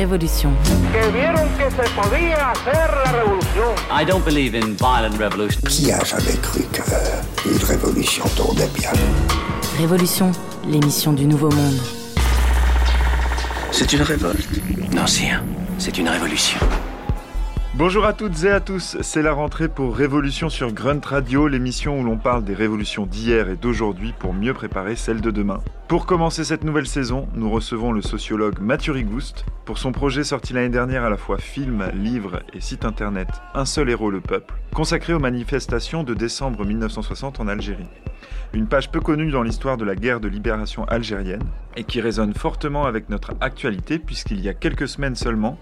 Révolution. I don't believe in violent revolution. Qui a jamais cru qu'une révolution tournait bien? Révolution, l'émission du Nouveau Monde. C'est une révolte. Non, sire, c'est une révolution. Bonjour à toutes et à tous, c'est la rentrée pour Révolution sur Grunt Radio, l'émission où l'on parle des révolutions d'hier et d'aujourd'hui pour mieux préparer celles de demain. Pour commencer cette nouvelle saison, nous recevons le sociologue Mathieu Rigouste pour son projet sorti l'année dernière à la fois film, livre et site internet Un seul héros le peuple, consacré aux manifestations de décembre 1960 en Algérie. Une page peu connue dans l'histoire de la guerre de libération algérienne et qui résonne fortement avec notre actualité puisqu'il y a quelques semaines seulement,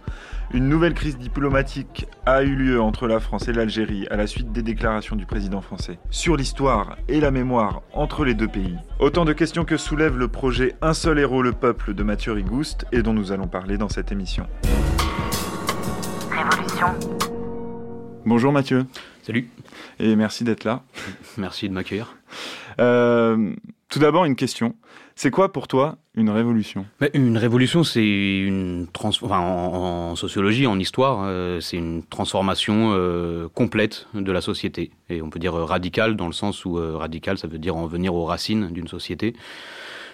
une nouvelle crise diplomatique a eu lieu entre la France et l'Algérie à la suite des déclarations du président français sur l'histoire et la mémoire entre les deux pays. Autant de questions que soulève le projet Un seul héros le peuple de Mathieu Rigouste et dont nous allons parler dans cette émission. Révolution. Bonjour Mathieu Salut, et merci d'être là. merci de m'accueillir. Euh, tout d'abord une question. C'est quoi pour toi une révolution? Une révolution, c'est une trans en, sociologie, en histoire, euh, c'est une transformation euh, complète de la société. Et on peut dire radicale dans le sens où radical, ça veut dire en venir aux racines d'une société.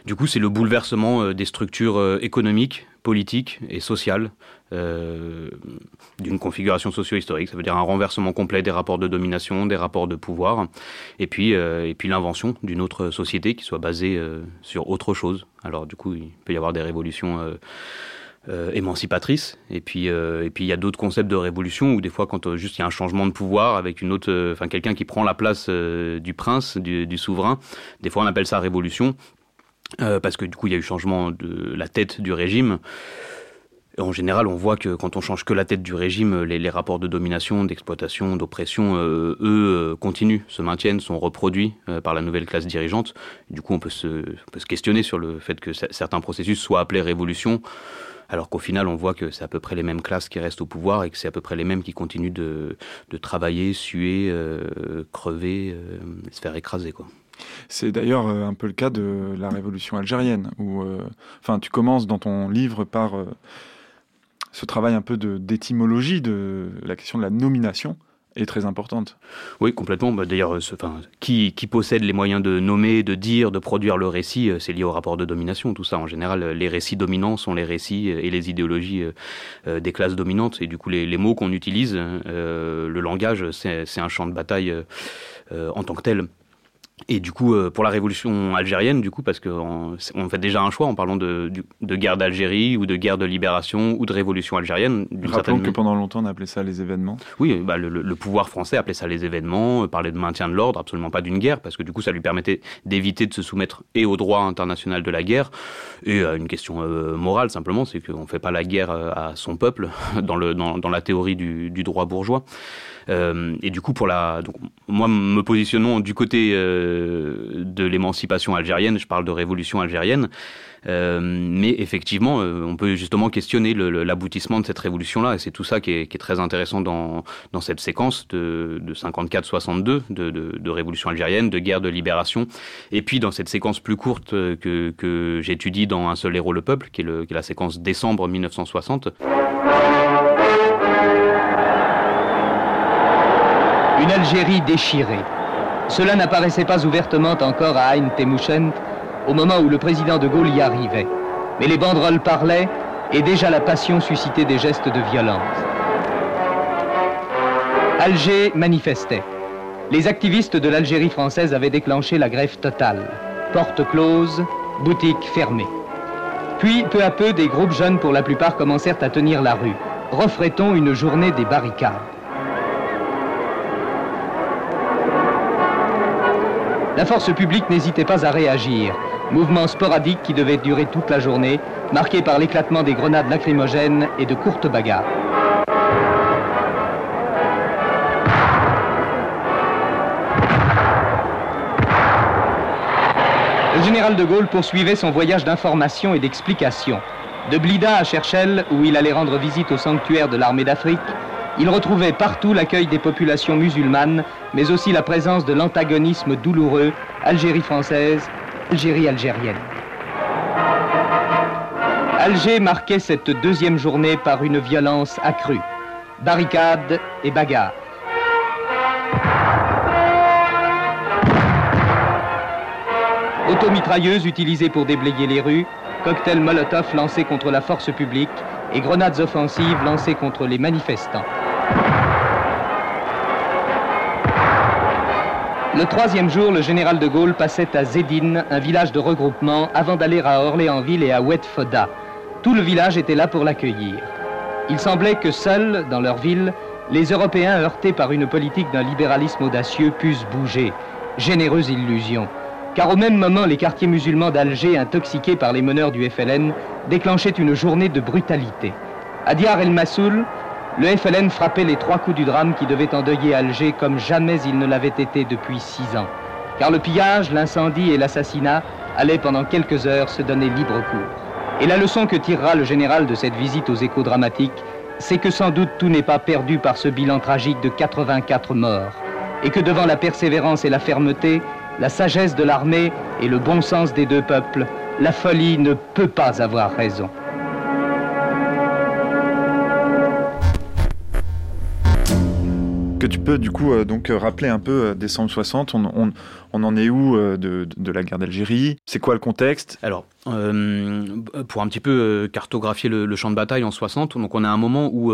Du coup, c'est le bouleversement des structures économiques, politiques et sociales euh, d'une configuration socio-historique. Ça veut dire un renversement complet des rapports de domination, des rapports de pouvoir, et puis, euh, puis l'invention d'une autre société qui soit basée euh, sur autre chose. Alors du coup, il peut y avoir des révolutions euh, émancipatrices, et puis et puis il y a d'autres concepts de révolution où des fois, quand juste il y a un changement de pouvoir avec une autre, enfin quelqu'un qui prend la place du prince, du souverain, des fois on appelle ça révolution. Euh, parce que du coup il y a eu changement de la tête du régime. En général, on voit que quand on change que la tête du régime, les, les rapports de domination, d'exploitation, d'oppression, euh, eux, euh, continuent, se maintiennent, sont reproduits euh, par la nouvelle classe dirigeante. Du coup, on peut, se, questionner sur le fait que cer- certains processus soient appelés révolution, alors qu'au final, on voit que c'est à peu près les mêmes classes qui restent au pouvoir et que c'est à peu près les mêmes qui continuent de, de travailler, suer, euh, crever, euh, se faire écraser. Quoi. C'est d'ailleurs euh, un peu le cas de la révolution algérienne, où euh, enfin, tu commences dans ton livre par euh, ce travail un peu d'étymologie de, la question de la nomination est très importante. Oui, complètement. Bah, D'ailleurs, enfin, qui, qui possède les moyens de nommer, de dire, de produire le récit, c'est lié au rapport de domination. Tout ça, en général, les récits dominants sont les récits et les idéologies des classes dominantes. Et du coup, les, mots qu'on utilise, euh, le langage, c'est un champ de bataille en tant que tel. Et du coup, euh, pour la révolution algérienne, du coup, parce qu'on on fait déjà un choix en parlant de, guerre d'Algérie ou de guerre de libération ou de révolution algérienne. d'une certaine Rappelons que pendant longtemps on appelait ça les événements. oui, bah, le, pouvoir français appelait ça les événements, euh, parlait de maintien de l'ordre, absolument pas d'une guerre, parce que du coup, ça lui permettait d'éviter de se soumettre et au droit international de la guerre, et à une question euh, morale simplement, c'est qu'on fait pas la guerre à son peuple dans, le, dans, dans la théorie du, du droit bourgeois. Euh, et du coup, pour la, donc, moi, me positionnant du côté euh, de l'émancipation algérienne, je parle de révolution algérienne. Euh, mais effectivement, on peut justement questionner l'aboutissement de cette révolution-là, et c'est tout ça qui est, très intéressant dans, cette séquence de, de 54-62, de, révolution algérienne, de guerre de libération, et puis dans cette séquence plus courte que, j'étudie dans Un seul héros le peuple, qui est la séquence décembre 1960. Une Algérie déchirée. Cela n'apparaissait pas ouvertement encore à Ain Temouchent au moment où le président de Gaulle y arrivait. Mais les banderoles parlaient et déjà la passion suscitait des gestes de violence. Alger manifestait. Les activistes de l'Algérie française avaient déclenché la grève totale. Portes closes, boutiques fermées. Puis, peu à peu, des groupes jeunes pour la plupart commencèrent à tenir la rue. Refrait-on une journée des barricades La force publique n'hésitait pas à réagir. Mouvement sporadique qui devait durer toute la journée, marqué par l'éclatement des grenades lacrymogènes et de courtes bagarres. Le général de Gaulle poursuivait son voyage d'information et d'explication. De Blida à Cherchel, où il allait rendre visite au sanctuaire de l'armée d'Afrique, il retrouvait partout l'accueil des populations musulmanes, mais aussi la présence de l'antagonisme douloureux Algérie française, Algérie algérienne. Alger marquait cette deuxième journée par une violence accrue. Barricades et bagarres. Automitrailleuses utilisées pour déblayer les rues, cocktails Molotov lancés contre la force publique et grenades offensives lancées contre les manifestants. Le troisième jour, le général de Gaulle passait à Zédine, un village de regroupement, avant d'aller à Orléansville et à Oued-Foda. Tout le village était là pour l'accueillir. Il semblait que seuls, dans leur ville, les Européens heurtés par une politique d'un libéralisme audacieux puissent bouger. Généreuse illusion. Car au même moment, les quartiers musulmans d'Alger, intoxiqués par les meneurs du FLN, déclenchaient une journée de brutalité. À Diar el-Massoul, le FLN frappait les trois coups du drame qui devait endeuiller Alger comme jamais il ne l'avait été depuis six ans. Car le pillage, l'incendie et l'assassinat allaient pendant quelques heures se donner libre cours. Et la leçon que tirera le général de cette visite aux échos dramatiques, c'est que sans doute tout n'est pas perdu par ce bilan tragique de 84 morts. Et que devant la persévérance et la fermeté, la sagesse de l'armée et le bon sens des deux peuples, la folie ne peut pas avoir raison. Que tu peux du coup euh, donc euh, rappeler un peu euh, décembre 60, on, en est où de, la guerre d'Algérie? C'est quoi le contexte? Alors, pour un petit peu cartographier le, le, champ de bataille en 60, donc on a un moment où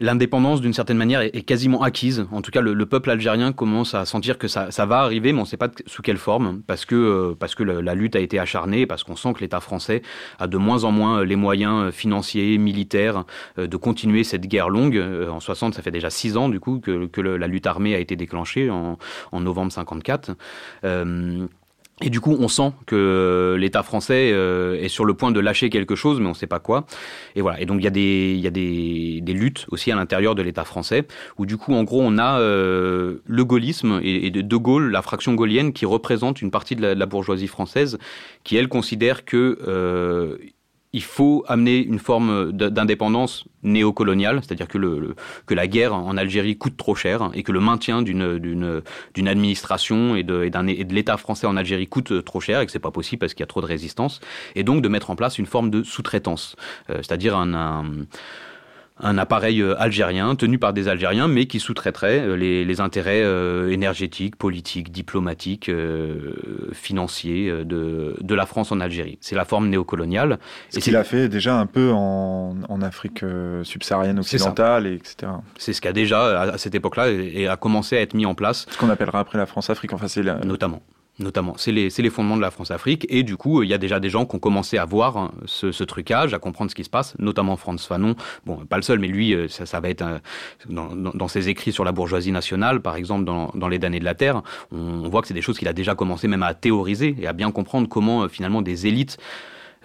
l'indépendance, d'une certaine manière, est, quasiment acquise. En tout cas, le, le, peuple algérien commence à sentir que ça, va arriver, mais on ne sait pas sous quelle forme, parce que, euh, parce que la lutte a été acharnée, parce qu'on sent que l'État français a de moins en moins les moyens financiers, militaires, euh, de continuer cette guerre longue. Euh, en 60, ça fait déjà six ans, du coup, que, la lutte armée a été déclenchée en, en novembre 54. Et du coup, on sent que l'État français euh, est sur le point de lâcher quelque chose, mais on ne sait pas quoi. Et voilà. Et donc il y a des, y a des, des luttes aussi à l'intérieur de l'État français, où du coup, en gros, on a euh, le gaullisme et, et, de Gaulle, la fraction gaulienne, qui représente une partie de la, de la bourgeoisie française, qui elle considère que euh, il faut amener une forme d'indépendance néocoloniale, c'est-à-dire que, le, le, que la guerre en Algérie coûte trop cher et que le maintien d'une administration et de, de l'État français en Algérie coûte trop cher et que c'est pas possible parce qu'il y a trop de résistance, et donc de mettre en place une forme de sous-traitance, euh, c'est-à-dire un, un un appareil euh, algérien tenu par des Algériens, mais qui sous-traiterait euh, les, les, intérêts euh, énergétiques, politiques, diplomatiques, euh, financiers de, de, la France en Algérie. C'est la forme néocoloniale. Ce qu'il a fait déjà un peu en, en Afrique subsaharienne occidentale, et etc. C'est ce qui a déjà, à cette époque-là, et a commencé à être mis en place. Ce qu'on appellera après la France-Afrique, enfin c'est la... Notamment notamment. C'est les, les, fondements de la France-Afrique. Et du coup, il y a déjà des gens qui ont commencé à voir hein, ce, ce, trucage, à comprendre ce qui se passe, notamment Franz Fanon. Bon, pas le seul, mais lui, euh, ça, ça va être un, dans, dans, ses écrits sur la bourgeoisie nationale, par exemple, dans, dans Les damnés de la Terre, on, on voit que c'est des choses qu'il a déjà commencé même à théoriser et à bien comprendre comment, euh, finalement, des élites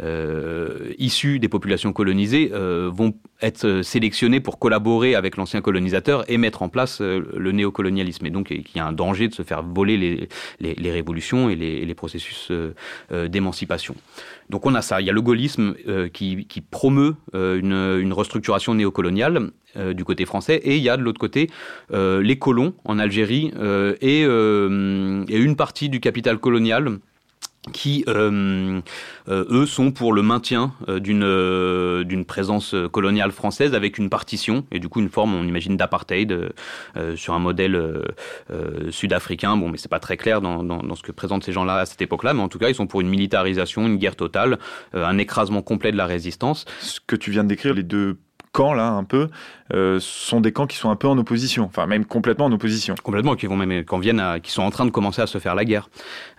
euh, issus des populations colonisées euh, vont être sélectionnés pour collaborer avec l'ancien colonisateur et mettre en place euh, le néocolonialisme. Et donc, il y a un danger de se faire voler les, révolutions et les, processus d'émancipation. Donc, on a ça. Il y a le gaullisme qui, promeut une, restructuration néocoloniale du côté français, et il y a de l'autre côté les colons en Algérie et une partie du capital colonial qui euh, euh, eux sont pour le maintien euh, d'une euh, d'une présence coloniale française avec une partition et du coup une forme on imagine d'apartheid euh, sur un modèle euh, sud-africain. Bon mais c'est pas très clair dans, dans, dans ce que présentent ces gens-là à cette époque-là mais en tout cas ils sont pour une militarisation une guerre totale un écrasement complet de la résistance. Ce que tu viens de décrire les deux camps là un peu euh, sont des camps qui sont un peu en opposition enfin même complètement en opposition. Complètement qui vont même qui sont en train de commencer à se faire la guerre.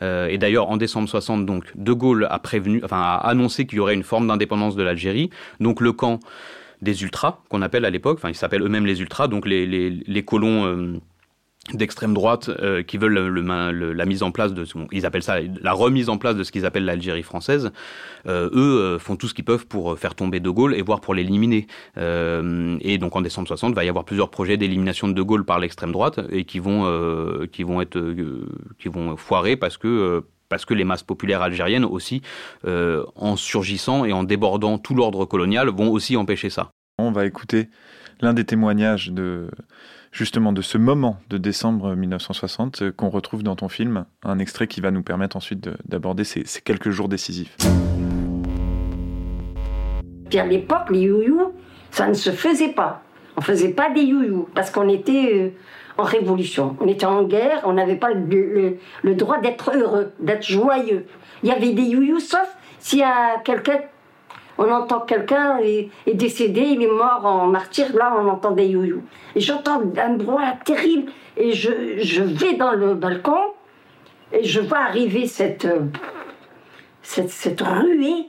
Euh, et d'ailleurs en décembre 60 donc de Gaulle a prévenu enfin a annoncé qu'il y aurait une forme d'indépendance de l'Algérie. Donc le camp des ultras qu'on appelle à l'époque enfin ils s'appellent eux-mêmes les ultras donc les, les, les colons euh, d'extrême droite euh, qui veulent le, le, le, la mise en place de bon, ils appellent ça la remise en place de ce qu'ils appellent l'Algérie française. Euh, eux euh, font tout ce qu'ils peuvent pour faire tomber de Gaulle et voire pour l'éliminer. Et donc en décembre 60 va y avoir plusieurs projets d'élimination de de Gaulle par l'extrême droite et qui vont qui vont être qui vont foirer parce que parce que les masses populaires algériennes aussi en surgissant et en débordant tout l'ordre colonial vont aussi empêcher ça. On va écouter l'un des témoignages de justement de ce moment de décembre 1960 euh, qu'on retrouve dans ton film, un extrait qui va nous permettre ensuite d'aborder ces, quelques jours décisifs. Puis à l'époque, les youyou, ça ne se faisait pas. On faisait pas des youyou parce qu'on était euh, en révolution. On était en guerre, on n'avait pas le, le droit d'être heureux, d'être joyeux. Il y avait des youyou, sauf s'il y a quelqu'un on entend quelqu'un est, est, décédé, il est mort en martyr, là on entend des youyou. Et j'entends un bruit terrible et je, je, vais dans le balcon et je vois arriver cette, cette, cette ruée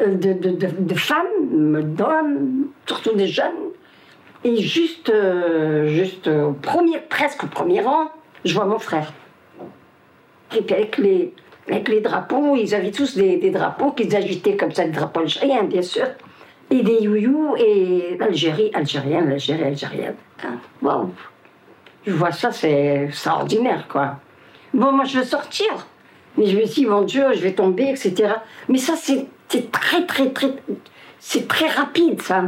de, de, de, de femmes, d'hommes, surtout des jeunes. Et juste, juste au premier, presque au premier rang, je vois mon frère. Et avec avec les drapeaux, ils avaient tous des, drapeaux qu'ils agitaient comme ça, des drapeaux algériens, bien sûr. Et des youyou et l'Algérie, algérienne, l'Algérie, algérienne. Waouh! Je vois ça, c'est extraordinaire, quoi. Bon, moi, je veux sortir. Mais je me dis, mon Dieu, je vais tomber, etc. Mais ça, c'est très, très, très. C'est très rapide, ça.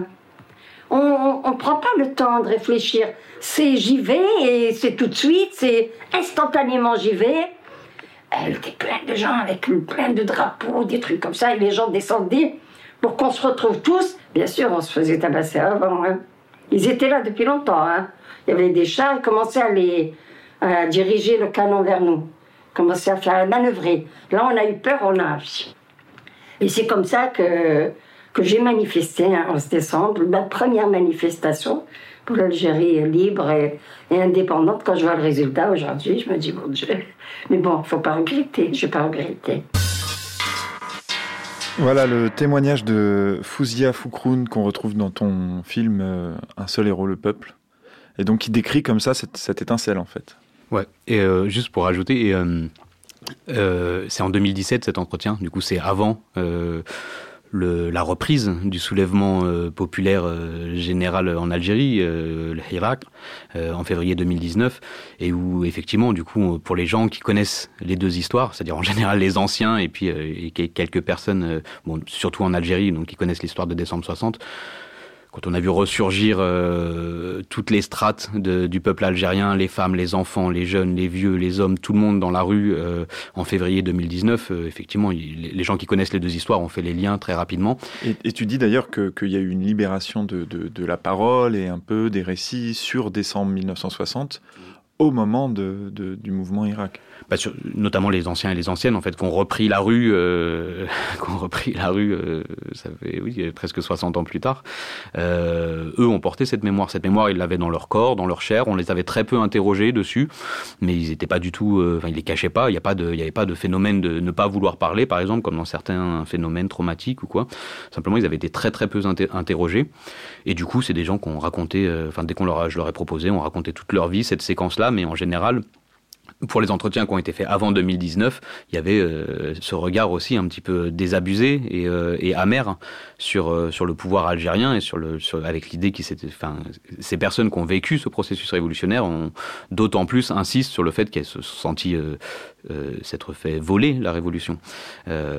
On ne prend pas le temps de réfléchir. C'est j'y vais et c'est tout de suite, c'est instantanément j'y vais. Elle était pleine de gens avec plein de drapeaux, des trucs comme ça, et les gens descendaient pour qu'on se retrouve tous. Bien sûr, on se faisait tabasser avant. Hein. Ils étaient là depuis longtemps. Hein. Il y avait des chars, ils commençaient à, les, à diriger le canon vers nous, commençaient à faire à manœuvrer. Là, on a eu peur, on a. Et c'est comme ça que, que j'ai manifesté hein, en 11 décembre, ma première manifestation pour l'Algérie libre et, et, indépendante. Quand je vois le résultat aujourd'hui, je me dis, mon Dieu. Mais bon, faut pas regretter, je vais pas regretter. Voilà le témoignage de Fouzia Foukroun qu'on retrouve dans ton film euh, Un seul héros, le peuple. Et donc qui décrit comme ça cette, cette étincelle en fait. Ouais, et euh, juste pour ajouter, euh, euh, c'est en 2017 cet entretien, du coup c'est avant euh, le, la reprise du soulèvement euh, populaire euh, général en Algérie, euh, le Hirak, en février 2019, et où effectivement, du coup, pour les gens qui connaissent les deux histoires, c'est-à-dire en général les anciens et puis et quelques personnes, bon, surtout en Algérie, donc qui connaissent l'histoire de décembre 60, quand on a vu ressurgir euh, toutes les strates du peuple algérien, les femmes, les enfants, les jeunes, les vieux, les hommes, tout le monde dans la rue euh, en février 2019, euh, effectivement, les gens qui connaissent les deux histoires ont fait les liens très rapidement. Et, tu dis d'ailleurs qu'il y a eu une libération de, la parole et un peu des récits sur décembre 1960 au moment du mouvement Irak. Bah notamment les anciens et les anciennes en fait qui ont repris la rue euh, qui ont repris la rue euh, ça fait oui presque 60 ans plus tard. Euh, eux ont porté cette mémoire. Cette mémoire ils l'avaient dans leur corps dans leur chair. On les avait très peu interrogés dessus mais ils étaient pas du tout euh, enfin ils les cachaient pas. Il y a y avait pas de phénomène de ne pas vouloir parler par exemple comme dans certains phénomènes traumatiques ou quoi. Simplement ils avaient été très très peu inter interrogés. Et du coup c'est des gens qui ont raconté euh, enfin dès qu'on leur a, leur ai proposé on racontait toute leur vie cette séquence là mais en général pour les entretiens qui ont été faits avant 2019, il y avait euh, ce regard aussi un petit peu désabusé et, euh, amer sur euh, sur le pouvoir algérien et sur le sur, avec l'idée c'était enfin ces personnes qui ont vécu ce processus révolutionnaire ont d'autant plus insistent sur le fait qu'elles se sont senties s'être fait voler la révolution.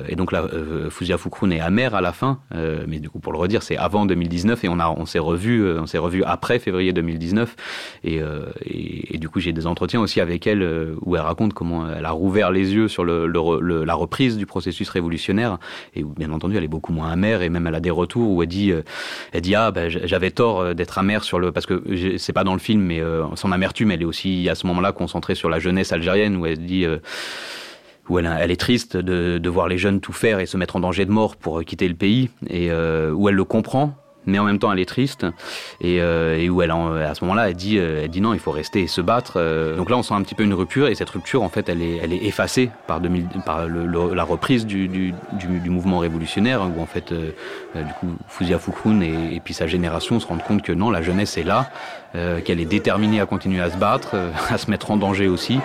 Et donc là Fouzia Foukroun est amer à la fin mais du coup pour le redire c'est avant 2019 et on a on s'est revu on s'est revu après février 2019 et, euh, et, et du coup j'ai des entretiens aussi avec elle euh, où elle raconte comment elle a rouvert les yeux sur la reprise du processus révolutionnaire. Et où bien entendu elle est beaucoup moins amère et même elle a des retours où elle dit euh, elle dit ah ben j'avais tort d'être amère sur le parce que c'est pas dans le film mais euh, son amertume elle est aussi à ce moment là concentrée sur la jeunesse algérienne où elle dit euh, où elle, est triste de, voir les jeunes tout faire et se mettre en danger de mort pour quitter le pays. Et euh, où elle le comprend mais en même temps elle est triste. Et, euh, où elle à ce moment là elle dit euh, elle dit non il faut rester et se battre. Euh, donc là on sent un petit peu une rupture et cette rupture en fait elle est elle est effacée par 2000 par la reprise du, du, mouvement révolutionnaire où en fait du coup Fouzia Foukoun et, puis sa génération se rendent compte que non la jeunesse est là qu'elle est déterminée à continuer à se battre à se mettre en danger aussi.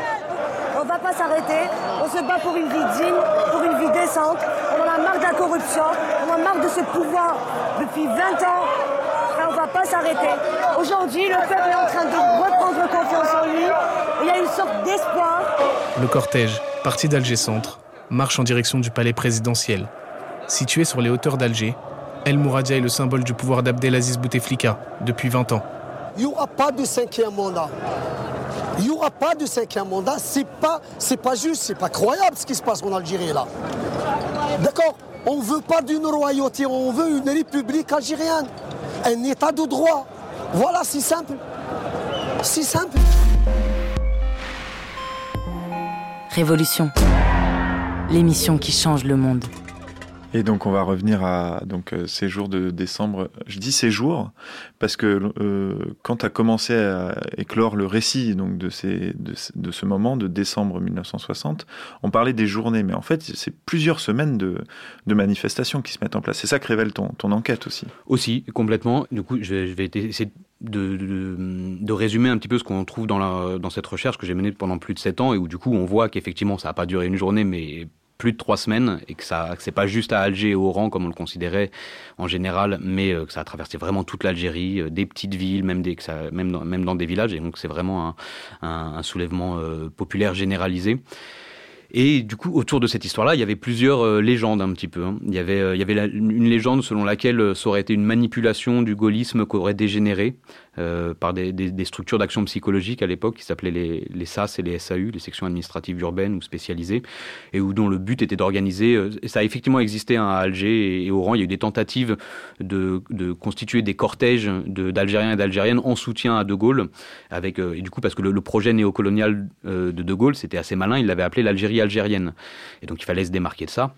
On va pas s'arrêter. On se bat pour une vie digne pour une vie décente. On en a marre de la corruption. On en a marre de ce pouvoir depuis 20 ans pas s'arrêter aujourd'hui le peuple est en train de reprendre confiance en lui il y a une sorte d'espoir le cortège parti d'Alger Centre marche en direction du palais présidentiel situé sur les hauteurs d'Alger El Mouradia est le symbole du pouvoir d'Abdelaziz Bouteflika depuis 20 ans. Il n'y aura pas de cinquième mandat. Il n'y aura pas de cinquième mandat. C'est pas, c'est pas juste, c'est pas croyable ce qui se passe en Algérie là. D'accord? On ne veut pas d'une royauté, on veut une république algérienne, un état de droit. Voilà, si simple. Si simple. Révolution. L'émission qui change le monde. Et donc on va revenir à donc euh, ces jours de décembre. Je dis ces jours parce que euh, quand as commencé à éclore le récit donc de, ces, de, de, ce moment de décembre 1960, on parlait des journées, mais en fait c'est plusieurs semaines de, de, manifestations qui se mettent en place. C'est ça que révèle ton, ton enquête aussi. Aussi, complètement. Du coup, je vais, essayer de, de, résumer un petit peu ce qu'on trouve dans, la, dans cette recherche que j'ai menée pendant plus de sept ans et où du coup on voit qu'effectivement ça n'a pas duré une journée mais plus de trois semaines et que ça c'est pas juste à Alger et Oran comme on le considérait en général, mais euh, que ça a traversé vraiment toute l'Algérie, euh, des petites villes, même que ça, même dans, même dans des villages et donc c'est vraiment un, soulèvement euh, populaire généralisé. Et du coup, autour de cette histoire-là, il y avait plusieurs légendes un petit peu. Hein. Il y avait, il y avait une légende selon laquelle ça aurait été une manipulation du gaullisme qui aurait dégénéré euh, par des, structures d'action psychologique à l'époque qui s'appelaient les, SAS et les SAU, les sections administratives urbaines ou spécialisées, et où dont le but était d'organiser. Euh, ça a effectivement existé hein, à Alger et, et Oran. Il y a eu des tentatives de, constituer des cortèges d'Algériens et d'Algériennes en soutien à De Gaulle, avec euh, et du coup parce que le projet néocolonial de De Gaulle c'était assez malin. Il l'avait appelé l'Algérie algérienne. Et donc il fallait se démarquer de ça.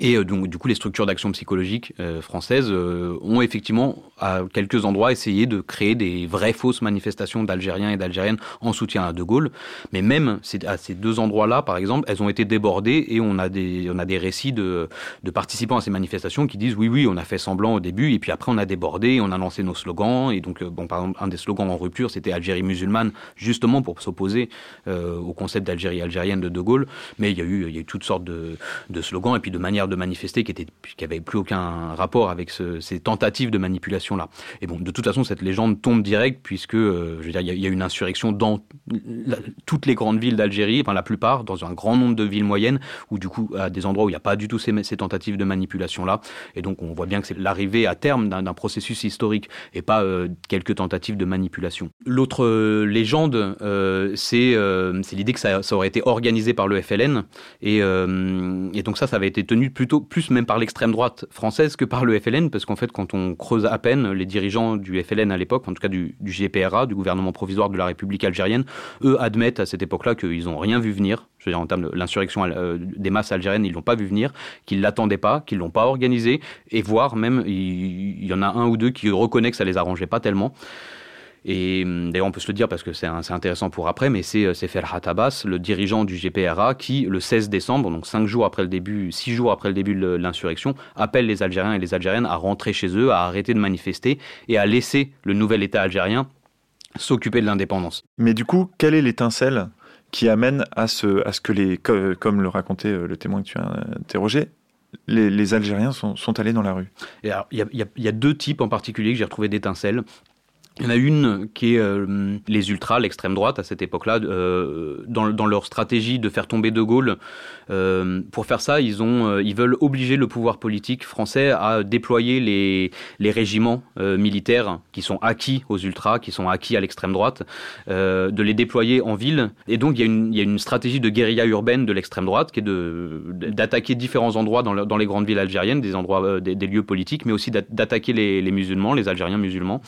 Et euh, donc, du coup, les structures d'action psychologique euh, françaises euh, ont effectivement, à quelques endroits, essayé de créer des vraies fausses manifestations d'Algériens et d'Algériennes en soutien à De Gaulle. Mais même à ces deux endroits-là, par exemple, elles ont été débordées et on a des, on a des récits de, de participants à ces manifestations qui disent oui, oui, on a fait semblant au début et puis après on a débordé, on a lancé nos slogans. Et donc, bon, par exemple, un des slogans en rupture, c'était Algérie musulmane, justement pour s'opposer au concept d'Algérie algérienne de De Gaulle. Mais il y a eu, y a eu toutes sortes de, de slogans et puis de de manifester qui était avait plus aucun rapport avec ce, ces tentatives de manipulation là. Et bon, de toute façon, cette légende tombe direct puisque euh, il y, y, a une insurrection dans toutes les grandes villes d'Algérie, enfin la plupart, dans un grand nombre de villes moyennes, où du coup à des endroits où il n'y a pas du tout ces, tentatives de manipulation là. Et donc on voit bien que c'est l'arrivée à terme d'un processus historique et pas euh, quelques tentatives de manipulation. L'autre euh, légende, c'est l'idée que ça, aurait été organisé par le FLN et donc ça, ça avait été tenu plutôt plus même par l'extrême droite française que par le FLN, parce qu'en fait, quand on creuse à peine les dirigeants du FLN à l'époque, en tout cas du, du GPRA, du gouvernement provisoire de la République algérienne, eux admettent à cette époque-là qu'ils n'ont rien vu venir. Je veux dire, en termes de l'insurrection euh, des masses algériennes, ils l'ont pas vu venir, qu'ils l'attendaient pas, qu'ils l'ont pas organisé, et voire même, il, il y en a un ou deux qui reconnaissent que ça les arrangeait pas tellement. Et d'ailleurs, on peut se le dire parce que c'est intéressant pour après, mais c'est Ferhat Abbas, le dirigeant du GPRA, qui, le 16 décembre, donc cinq jours après le début, six jours après le début de l'insurrection, appelle les Algériens et les Algériennes à rentrer chez eux, à arrêter de manifester et à laisser le nouvel État algérien s'occuper de l'indépendance. Mais du coup, quelle est l'étincelle qui amène à ce, à ce que les, comme le racontait le témoin que tu as interrogé, les, les Algériens sont, sont allés dans la rue? Il y, y, y a deux types en particulier que j'ai retrouvé d'étincelles. Il y en a une qui est euh, les ultras, l'extrême droite à cette époque-là, euh, dans, dans, leur stratégie de faire tomber De Gaulle. Euh, pour faire ça, ils, ont, euh, ils veulent obliger le pouvoir politique français à déployer les, les régiments euh, militaires qui sont acquis aux ultras, qui sont acquis à l'extrême droite, euh, de les déployer en ville. Et donc il y, a une, il y a une stratégie de guérilla urbaine de l'extrême droite qui est d'attaquer différents endroits dans, le, dans les grandes villes algériennes, des endroits, des, des lieux politiques, mais aussi d'attaquer les, les musulmans, les Algériens musulmans,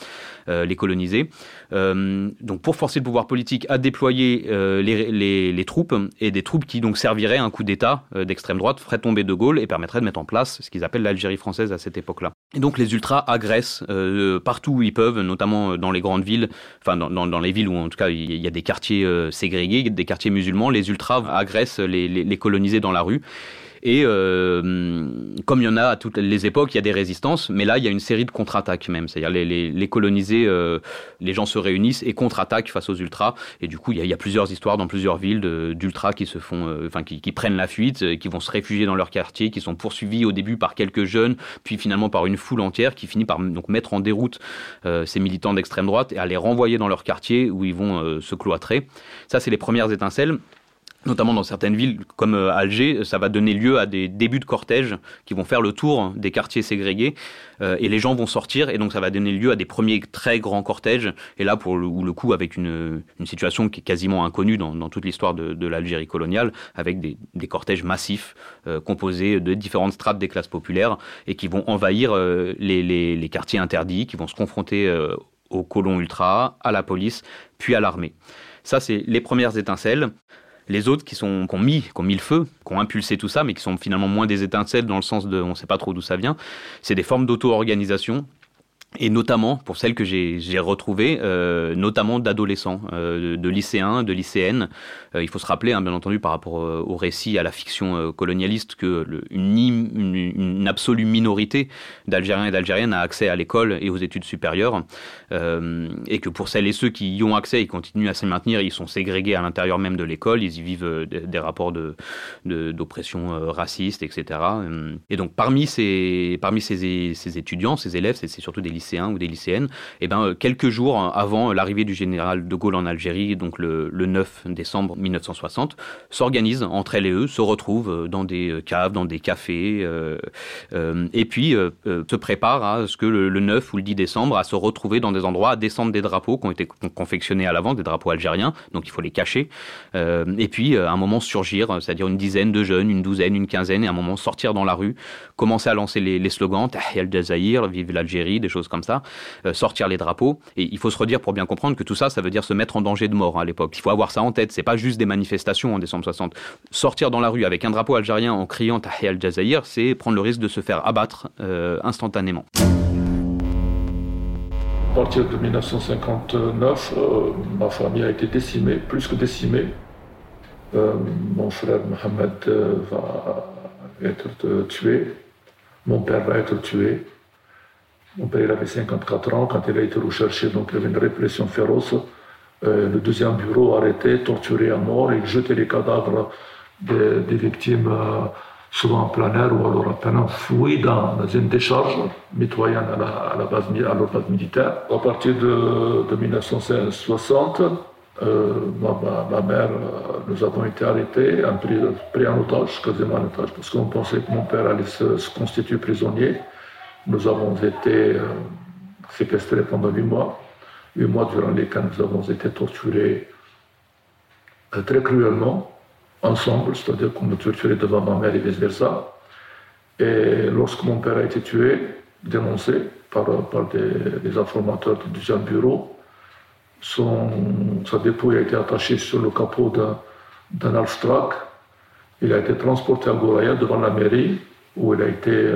les colonisés. Euh, donc pour forcer le pouvoir politique à déployer euh, les, troupes et des troupes qui donc serviraient un coup d'État euh, d'extrême droite, feraient tomber De Gaulle et permettraient de mettre en place ce qu'ils appellent l'Algérie française à cette époque-là. Et donc les ultras agressent euh, partout où ils peuvent, notamment dans les grandes villes, enfin dans, les villes où en tout cas il y a des quartiers euh, ségrégés, des quartiers musulmans, les ultras agressent les, les colonisés dans la rue. Et euh, comme il y en a à toutes les époques, il y a des résistances, mais là, il y a une série de contre-attaques même. C'est-à-dire les, colonisés, euh, les gens se réunissent et contre-attaquent face aux ultras. Et du coup, il y a, plusieurs histoires dans plusieurs villes d'ultras qui se font, euh, enfin, qui, qui, prennent la fuite, qui vont se réfugier dans leur quartier, qui sont poursuivis au début par quelques jeunes, puis finalement par une foule entière qui finit par donc mettre en déroute ces militants d'extrême droite et à les renvoyer dans leur quartier où ils vont se cloîtrer. Ça, c'est les premières étincelles. Notamment dans certaines villes comme euh, Alger, ça va donner lieu à des débuts de cortèges qui vont faire le tour des quartiers ségrégés euh, et les gens vont sortir et donc ça va donner lieu à des premiers très grands cortèges et là pour le, coup avec une, situation qui est quasiment inconnue dans, toute l'histoire de, l'Algérie coloniale avec des, cortèges massifs euh, composés de différentes strates des classes populaires et qui vont envahir les, quartiers interdits, qui vont se confronter aux colons ultras, à la police, puis à l'armée. Ça, c'est les premières étincelles les autres qui, sont, qui, mis, qui ont mis le feu, qui ont impulsé tout ça, mais qui sont finalement moins des étincelles dans le sens de on ne sait pas trop d'où ça vient, c'est des formes d'auto-organisation et notamment pour celles que j'ai retrouvées, euh, notamment d'adolescents, euh, de lycéens, de lycéennes. Euh, il faut se rappeler, hein, bien entendu, par rapport au récit, à la fiction colonialiste, que une, absolue minorité d'Algériens et d'Algériennes a accès à l'école et aux études supérieures, et que pour celles et ceux qui y ont accès, ils continuent à s'y maintenir, ils sont ségrégés à l'intérieur même de l'école, ils y vivent des, rapports d'oppression raciste, etc. Et donc parmi ces, parmi ces, ces étudiants, ces élèves, c'est surtout des lycéens ou des lycéennes, et eh ben, euh, quelques jours avant l'arrivée du général de Gaulle en Algérie, donc le, le 9 décembre 1960, s'organisent entre elles et eux, se retrouvent euh, dans des caves, dans des cafés, euh, euh, et puis euh, se préparent à ce que le, le 9 ou le 10 décembre, à se retrouver dans des endroits, à descendre des drapeaux qui ont été confectionnés à l'avance, des drapeaux algériens, donc il faut les cacher, euh, et puis à un moment surgir, c'est-à-dire une dizaine de jeunes, une douzaine, une quinzaine, et à un moment sortir dans la rue, commencer à lancer les, les slogans, Tahia al-Jazaïr, vive l'Algérie, des choses comme ça, euh, sortir les drapeaux. Et il faut se redire pour bien comprendre que tout ça, ça veut dire se mettre en danger de mort à l'époque. Il faut avoir ça en tête. C'est pas juste des manifestations en décembre 60. Sortir dans la rue avec un drapeau algérien en criant Tahia al-Jazaïr, c'est prendre le risque de se faire abattre euh, instantanément. À partir de 1959, euh, ma famille a été décimée, plus que décimée. Mon frère Mohamed va être tué, mon père va être tué. Mon père avait 54 ans quand il a été recherché, donc il y avait une répression féroce. Euh, le deuxième bureau arrêté, torturé à mort, il jetait les cadavres des, victimes, euh, souvent en plein air ou alors à peine enfouis dans, dans une décharge mitoyenne à, la, base, leur base militaire. À partir de, de 1960, euh, ma, mère, nous avons été arrêtés, pris, en otage, quasiment en otage, parce qu'on pensait que mon père allait se constituer prisonnier. Nous avons été euh, séquestrés pendant huit mois, huit mois durant lesquels nous avons été torturés euh, très cruellement, ensemble, c'est-à-dire qu'on nous torturait devant ma mère et vice-versa. Et lorsque mon père a été tué, dénoncé par, par des, informateurs du deuxième bureau, son, sa dépouille a été attachée sur le capot d'un Alstrak. Il a été transporté à Goraya devant la mairie, où il a été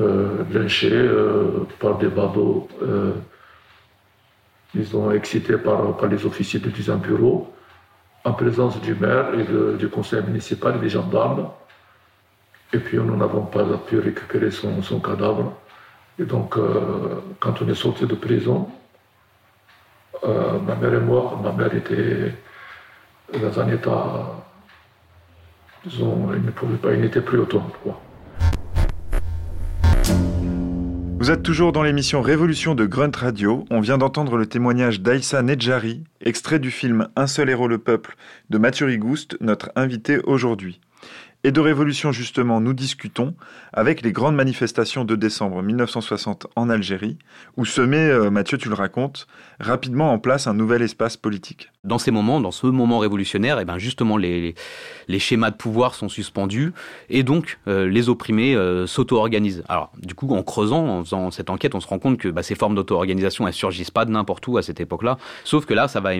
euh, euh, euh, par des badauds, euh, disons, excités par, par les officiers du deuxième bureau, en présence du maire et du conseil municipal et des gendarmes. Et puis nous n'avons pas pu récupérer son, cadavre. Et donc, euh, quand on est sorti de prison, euh, ma mère et moi, ma mère était dans un état, ne pas, n'était plus autonome. Quoi. Vous êtes toujours dans l'émission Révolution de Grunt Radio. On vient d'entendre le témoignage d'Aïssa Nedjari, extrait du film Un seul héros le peuple de Mathieu Rigouste, notre invité aujourd'hui. Et de révolution justement, nous discutons avec les grandes manifestations de décembre 1960 en Algérie, où se met, euh, Mathieu, tu le racontes, rapidement en place un nouvel espace politique. Dans ces moments, dans ce moment révolutionnaire, et eh ben justement les, les schémas de pouvoir sont suspendus et donc euh, les opprimés euh, s'auto-organisent. Alors du coup, en creusant, en faisant cette enquête, on se rend compte que bah, ces formes d'auto-organisation, elles surgissent pas de n'importe où à cette époque-là, sauf que là, ça va,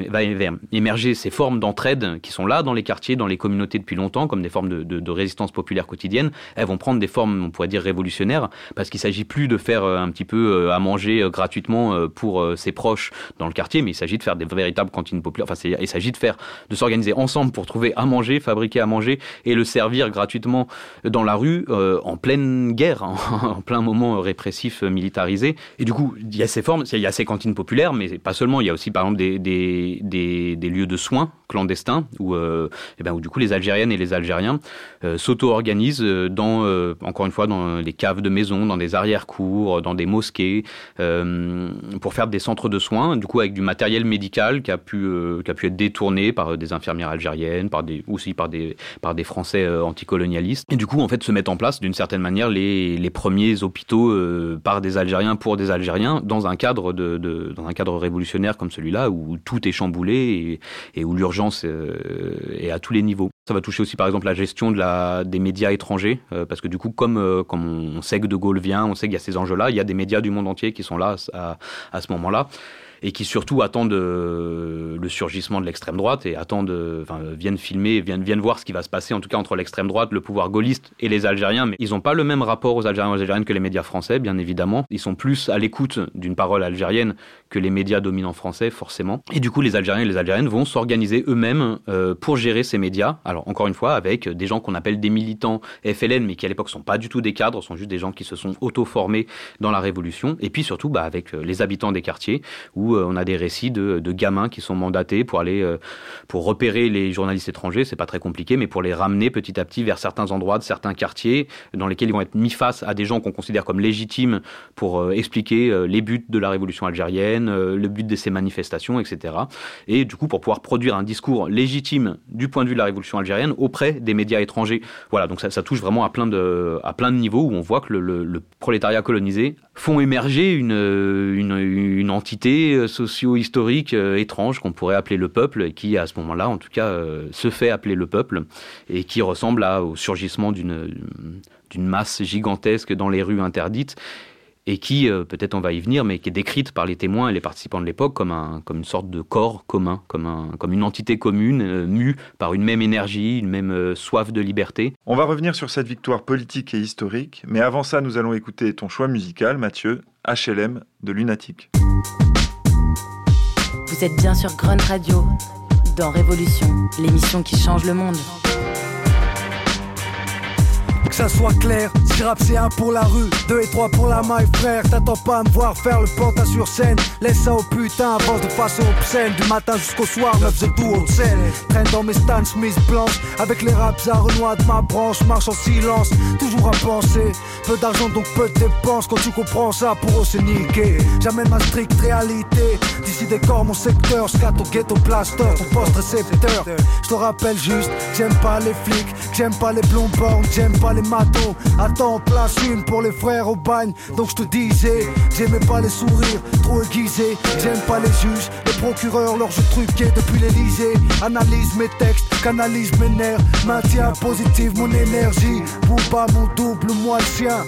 émerger ces formes d'entraide qui sont là dans les quartiers, dans les communautés depuis longtemps, comme des formes de, de, de résistance populaire quotidienne. Elles vont prendre des formes, on pourrait dire révolutionnaires, parce qu'il s'agit plus de faire euh, un petit peu à manger gratuitement pour ses proches dans le quartier, mais il s'agit de faire des véritables cantines populaires. Enfin, il s'agit de faire, de s'organiser ensemble pour trouver à manger, fabriquer à manger et le servir gratuitement dans la rue euh, en pleine guerre, en, en, plein moment répressif militarisé. Et du coup, il y a ces formes, il y a ces cantines populaires, mais pas seulement. Il y a aussi, par exemple, des, des, lieux de soins clandestins où, euh, eh ben, où du coup les Algériennes et les Algériens euh, s'auto-organisent euh, dans, euh, encore une fois, dans des caves de maison, dans des arrière-cours, dans des mosquées, pour faire des centres de soins, du coup avec du matériel médical qui a pu, qui a pu être détourné par des infirmières algériennes, par des, aussi par des, par des Français anticolonialistes. Et du coup, en fait, se mettent en place d'une certaine manière les, les premiers hôpitaux par des Algériens pour des Algériens dans un cadre de, dans un cadre révolutionnaire comme celui-là où tout est chamboulé et où l'urgence est à tous les niveaux. Ça va toucher aussi par exemple la gestion de la, des médias étrangers, euh, parce que du coup, comme, euh, on sait que De Gaulle vient, on sait qu'il y a ces enjeux-là, il y a des médias du monde entier qui sont là à, à ce moment-là et qui surtout attendent euh, le surgissement de l'extrême droite et attendent, viennent filmer, viennent, viennent voir ce qui va se passer, en tout cas entre l'extrême droite, le pouvoir gaulliste et les Algériens. Mais ils n'ont pas le même rapport aux Algériens et aux Algériennes que les médias français, bien évidemment. Ils sont plus à l'écoute d'une parole algérienne que les médias dominants français, forcément. Et du coup, les Algériens et les Algériennes vont s'organiser eux-mêmes euh, pour gérer ces médias. Alors, encore une fois, avec des gens qu'on appelle des militants FLN, mais qui à l'époque sont pas du tout des cadres, sont juste des gens qui se sont auto-formés dans la Révolution. Et puis surtout, bah, avec euh, les habitants des quartiers, où euh, on a des récits de, gamins qui sont mandatés pour aller pour repérer les journalistes étrangers. C'est pas très compliqué, mais pour les ramener petit à petit vers certains endroits de certains quartiers dans lesquels ils vont être mis face à des gens qu'on considère comme légitimes pour expliquer les buts de la révolution algérienne, le but de ces manifestations, etc. Et du coup, pour pouvoir produire un discours légitime du point de vue de la révolution algérienne auprès des médias étrangers. Voilà, donc ça, touche vraiment à plein de à plein de niveaux où on voit que le, prolétariat colonisé font émerger une, une, une entité socio-historique euh, étrange qu'on pourrait appeler le peuple, et qui à ce moment-là, en tout cas, euh, se fait appeler le peuple, et qui ressemble à, au surgissement d'une masse gigantesque dans les rues interdites et qui, euh, peut-être on va y venir, mais qui est décrite par les témoins et les participants de l'époque comme, un, comme une sorte de corps commun, comme, un, comme une entité commune, euh, mue par une même énergie, une même euh, soif de liberté. On va revenir sur cette victoire politique et historique, mais avant ça, nous allons écouter ton choix musical, Mathieu, HLM de Lunatic. Vous êtes bien sur Grunt Radio, dans Révolution, l'émission qui change le monde ça soit clair. Si rap c'est un pour la rue, deux et trois pour la maille, frère. T'attends pas à me voir faire le pantin sur scène. Laisse ça au putain, avance de façon obscène. Du matin jusqu'au soir, neuf de tout au scène. Traîne dans mes stands, Smith blanches. Avec les raps à de ma branche, marche en silence. Toujours à penser. Peu d'argent donc peu de dépenses. Quand tu comprends ça, pour eux c'est niqué. J'amène ma stricte réalité. D'ici décor mon secteur, scat au ghetto plaster, ton poste récepteur. Je te rappelle juste, j'aime pas les flics, j'aime pas les blonds j'aime pas les matos. Attends, place une pour les frères au bagne. Donc je te disais, j'aimais pas les sourires trop aiguisés. J'aime pas les juges, les procureurs, leurs jeux truqués depuis l'Elysée. Analyse mes textes, canalise mes nerfs. Maintiens positive mon énergie. pas mon double, moi le sien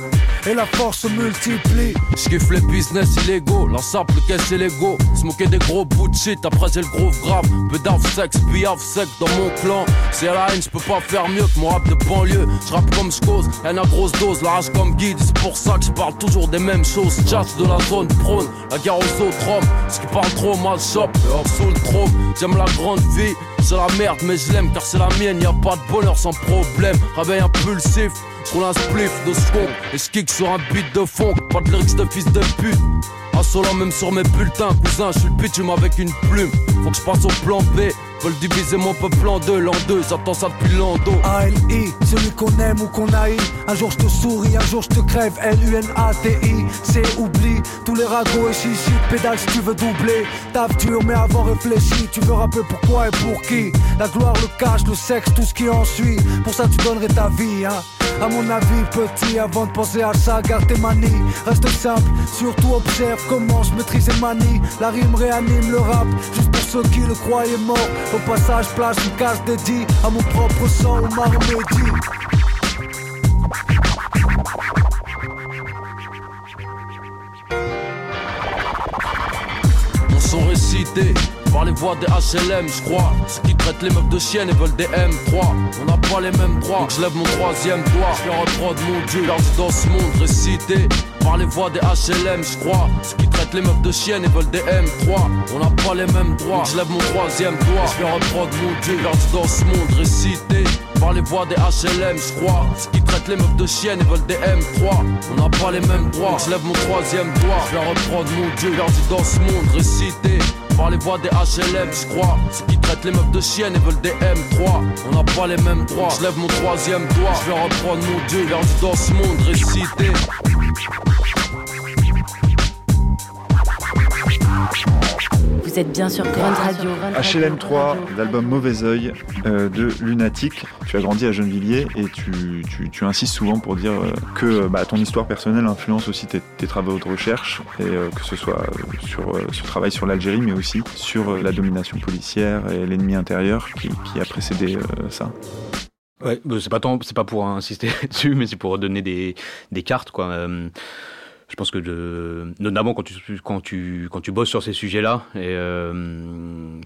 et la force se multiplie. J'kiffe les business illégaux, l'ensemble caisse l'ego. Smoker des gros bouts de shit, après c'est le gros grave. Peu d'af sexe, biaf sec dans mon clan. C'est la haine, j'peux pas faire mieux que mon rap de banlieue. J'rappe comme j'cause, haine à grosse dose, la rage comme guide. C'est pour ça que j'parle toujours des mêmes choses. Jazz de la zone prône, la guerre aux autres hommes. Ce qui parle trop mal shop, hop sous le trône. J'aime la grande vie, c'est la merde, mais je l'aime car c'est la mienne. Y a pas de bonheur sans problème. Réveil impulsif, Roule un spliff de second et je kick sur un beat de fond. Pas de lyrics de fils de pute. Insolent même sur mes bulletins, cousin, je suis le avec une plume. Faut que je passe au plan B. Veulent diviser mon peuple en deux, l'an deux, j'attends ça depuis l'ando. A-L-I, celui qu'on aime ou qu'on haït. Un jour je te souris, un jour je te crève. L-U-N-A-T-I, c'est oubli. Tous les ragots et chichi, pédale si tu veux doubler. Taf dur, mais avant réfléchi. Tu veux rappeler pourquoi et pour qui. La gloire, le cash, le sexe, tout ce qui en suit. Pour ça, tu donnerais ta vie, hein. À mon avis, petit, avant de penser à ça, garde tes manies. Reste simple, surtout observe comment je maîtrise et manie. La rime réanime le rap, juste pour ceux qui le croyaient mort. Au passage, place une case dédiée à mon propre sang, au Marmédi. Mon son récité par les voix des HLM, je crois. Ceux qui traitent les meufs de chiennes et veulent des M3. On n'a pas les mêmes droits, je lève mon troisième doigt. Je de mon dieu, perdu dans ce monde récité. Par les voix des HLM, je crois. Ceux qui traitent les meufs de chiennes et veulent des M3. On n'a pas les mêmes droits, je lève mon troisième doigt. Je de mon dieu, perdu dans ce monde récité par les voix des HLM, je crois. Ceux qui traitent les meufs de chiennes et veulent des M3. On n'a pas les mêmes droits, je lève mon troisième doigt. Je reprendre mon dieu, perdu dans ce monde récité par les voix des HLM, je crois. Ceux qui traitent les meufs de chiennes et veulent des M3. On n'a pas les mêmes droits. Je lève mon troisième doigt. Je vais reprendre mon dieu vers dans ce monde récité. Vous êtes bien sur Grunt Radio. HLM 3, l'album Mauvais Oeil euh, de Lunatic. Tu as grandi à Gennevilliers et tu, tu, tu insistes souvent pour dire euh, que bah, ton histoire personnelle influence aussi tes, tes travaux de recherche et euh, que ce soit euh, sur euh, ce travail sur l'Algérie mais aussi sur euh, la domination policière et l'ennemi intérieur qui, qui a précédé euh, ça. Ouais, bah, c'est pas tant, c'est pas pour insister dessus, mais c'est pour donner des, des cartes, quoi. Je pense que de, notamment quand tu quand tu quand tu bosses sur ces sujets-là et euh,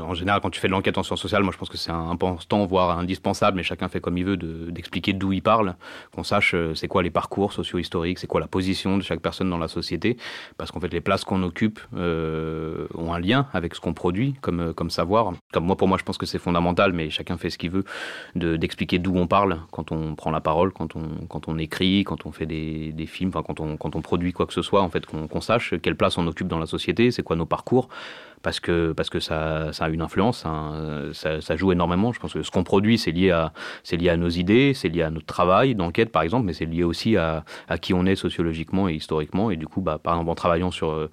en général quand tu fais de l'enquête en sciences sociales, moi je pense que c'est important voire indispensable, mais chacun fait comme il veut de- d'expliquer d'où il parle, qu'on sache euh, c'est quoi les parcours socio-historiques, c'est quoi la position de chaque personne dans la société, parce qu'en fait les places qu'on occupe euh, ont un lien avec ce qu'on produit comme comme savoir. Comme moi pour moi je pense que c'est fondamental, mais chacun fait ce qu'il veut de d'expliquer d'où on parle quand on prend la parole, quand on quand on écrit, quand on fait des, des films, enfin quand quand on produit quoi que ce soit, en fait qu'on sache quelle place on occupe dans la société, c'est quoi nos parcours, parce que parce que ça ça a une influence, hein, ça, ça joue énormément. Je pense que ce qu'on produit c'est lié à lié à nos idées, c'est lié à notre travail d'enquête par exemple, mais c'est lié aussi à à qui on est sociologiquement et historiquement, et du coup bah par exemple en travaillant sur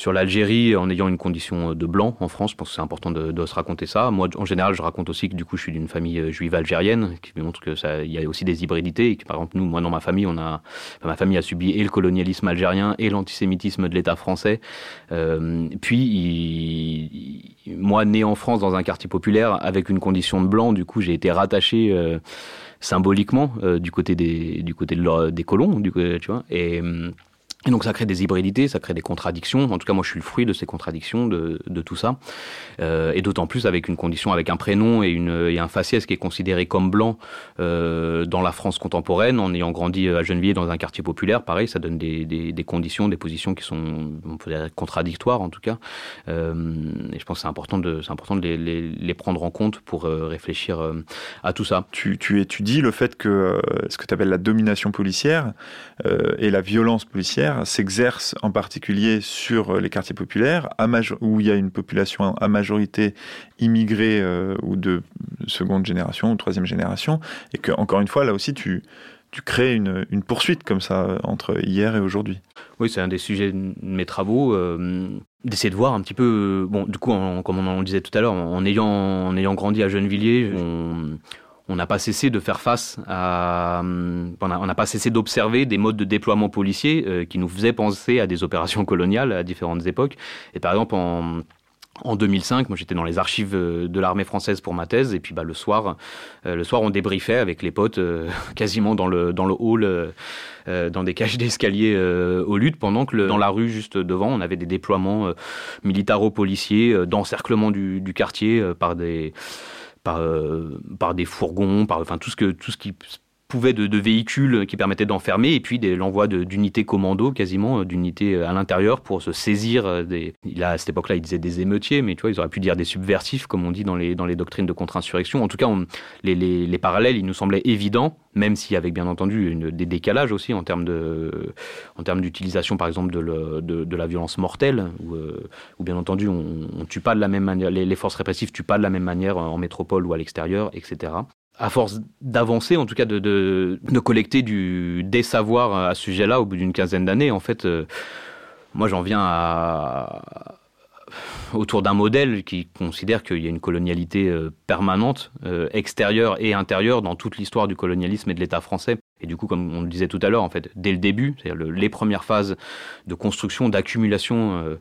sur l'Algérie en ayant une condition de blanc en France. Je pense que c'est important de, se raconter ça. Moi, en général, je raconte aussi que du coup, je suis d'une famille euh, juive algérienne, qui montre que ça, il y a aussi des hybridités. Par exemple, nous, moi, dans ma famille, on a, ma famille a subi et le colonialisme algérien et l'antisémitisme de l'État français. Euh, puis, moi, né en France dans un quartier populaire avec une condition de blanc, du coup, j'ai été rattaché. euh, symboliquement euh, du côté des du côté des colons du tu vois et hum, et donc ça crée des hybridités, ça crée des contradictions. En tout cas, moi, je suis le fruit de ces contradictions, de, tout ça. Euh, et d'autant plus avec une condition, avec un prénom et, une, et un faciès qui est considéré comme blanc euh, dans la France contemporaine, en ayant grandi à Gennevilliers dans un quartier populaire. Pareil, ça donne des, des, conditions, des positions qui sont, contradictoires en tout cas. Euh, et je pense que c'est important de, c'est important de les, les, les prendre en compte pour réfléchir à tout ça. Tu, tu étudies le fait que ce que tu appelles la domination policière et la violence policière s'exerce en particulier sur euh, les quartiers populaires où il y a une population à majorité immigrée euh, ou de seconde génération ou troisième génération et que encore une fois là aussi tu tu crées une, une poursuite comme ça euh, entre hier et aujourd'hui. Oui, c'est un des sujets de mes travaux, d'essayer de voir un petit peu, bon, du coup, comme on en disait tout à l'heure, en ayant, en ayant grandi à Gennevilliers, on on n'a pas cessé de faire face à, euh, on n'a pas cessé d'observer des modes de déploiement policiers euh, qui nous faisaient penser à des opérations coloniales à différentes époques. Et par exemple, en en 2005, moi j'étais dans les archives euh, de l'armée française pour ma thèse, et puis bah, le soir, le soir on débriefait avec les potes quasiment dans le dans le hall, dans des cages d'escalier aux luttes, pendant que dans la rue juste devant, on avait des déploiements militaro-policiers d'encerclement du, du quartier par des par, euh, par des fourgons, par enfin tout ce que tout ce qui pouvait de, de véhicules qui permettaient d'enfermer et puis l'envoi d'unités commando quasiment euh, d'unités euh, à l'intérieur pour se saisir euh, des a à cette époque-là il disait des émeutiers mais tu vois ils auraient pu dire des subversifs comme on dit dans les dans les doctrines de contre-insurrection. En tout cas on- les, les, les parallèles il nous semblaient évidents même y avait bien entendu une, des décalages aussi en termes de en termes d'utilisation par exemple de, le- de, de la violence mortelle où, où bien entendu on, on tue pas de la même manière les, les forces répressives tuent pas de la même manière en métropole ou à l'extérieur etc à force d'avancer, en tout cas de, de, de collecter du, des à ce sujet-là au bout d'une quinzaine d'années, en fait, euh, moi j'en viens à, autour d'un modèle qui considère qu'il y a une colonialité euh, permanente, euh, extérieure et intérieure dans toute l'histoire du colonialisme et de l'État français. Et du coup, comme on le disait tout à l'heure, en fait, dès le début, c'est-à-dire le- les premières phases de construction, d'accumulation euh,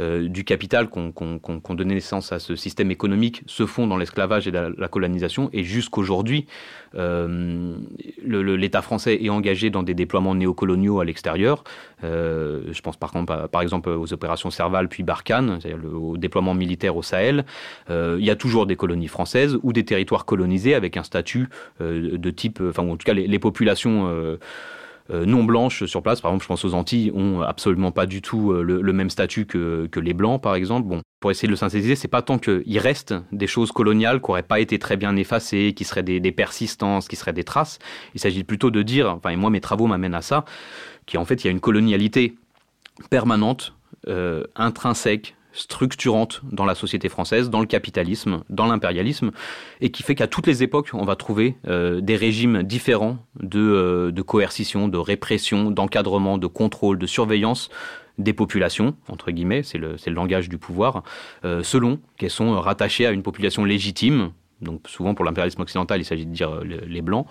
euh, du capital qu'on qu'on donnait naissance à ce système économique se font dans l'esclavage et la, colonisation. Et jusqu'aujourd'hui, euh, l'État français est engagé dans des déploiements néocoloniaux à l'extérieur. Euh, je pense par, exemple aux opérations Serval puis Barkhane, c'est-à-dire au déploiement militaire au Sahel. Il y a toujours des colonies françaises ou des territoires colonisés avec un statut de type, enfin en tout cas les populations euh, euh, non blanches sur place, par exemple, je pense aux Antilles, ont absolument pas du tout euh, le, même statut que, que les blancs, par exemple. Bon, pour essayer de le synthétiser, c'est pas tant qu'il reste des choses coloniales qui n'auraient pas été très bien effacées, qui seraient des, persistances, qui seraient des traces. Il s'agit plutôt de dire, enfin, et moi mes travaux m'amènent à ça, qu'en fait il y a une colonialité permanente, intrinsèque, structurante dans la société française, dans le capitalisme, dans l'impérialisme, et qui fait qu'à toutes les époques, on va trouver euh, des régimes différents de, euh, de coercition, de répression, d'encadrement, de contrôle, de surveillance des populations, entre guillemets, c'est le, le, langage du pouvoir, euh, selon qu'elles sont rattachées à une population légitime, donc souvent pour l'impérialisme occidental, il s'agit de dire euh, les blancs,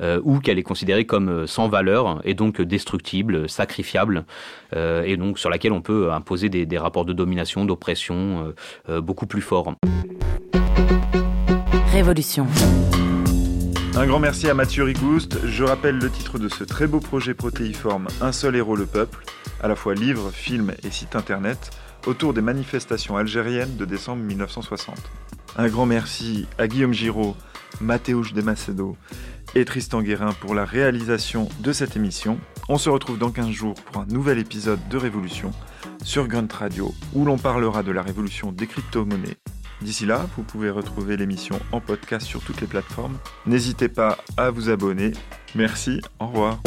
euh, ou qu'elle est considérée comme euh, sans valeur et donc destructible, sacrifiable, euh, et donc sur laquelle on peut imposer des, des rapports de domination, d'oppression euh, beaucoup plus forts. Révolution. Un grand merci à Mathieu Rigouste. Je rappelle le titre de ce très beau projet protéiforme Un seul héros, le peuple, à la fois livre, film et site internet, autour des manifestations algériennes de décembre 1960. Un grand merci à Guillaume Giraud, Mathéouche de Macedo et Tristan Guérin pour la réalisation de cette émission. On se retrouve dans 15 jours pour un nouvel épisode de Révolution sur Grunt Radio où l'on parlera de la révolution des crypto-monnaies. D'ici là, vous pouvez retrouver l'émission en podcast sur toutes les plateformes. N'hésitez pas à vous abonner. Merci, au revoir.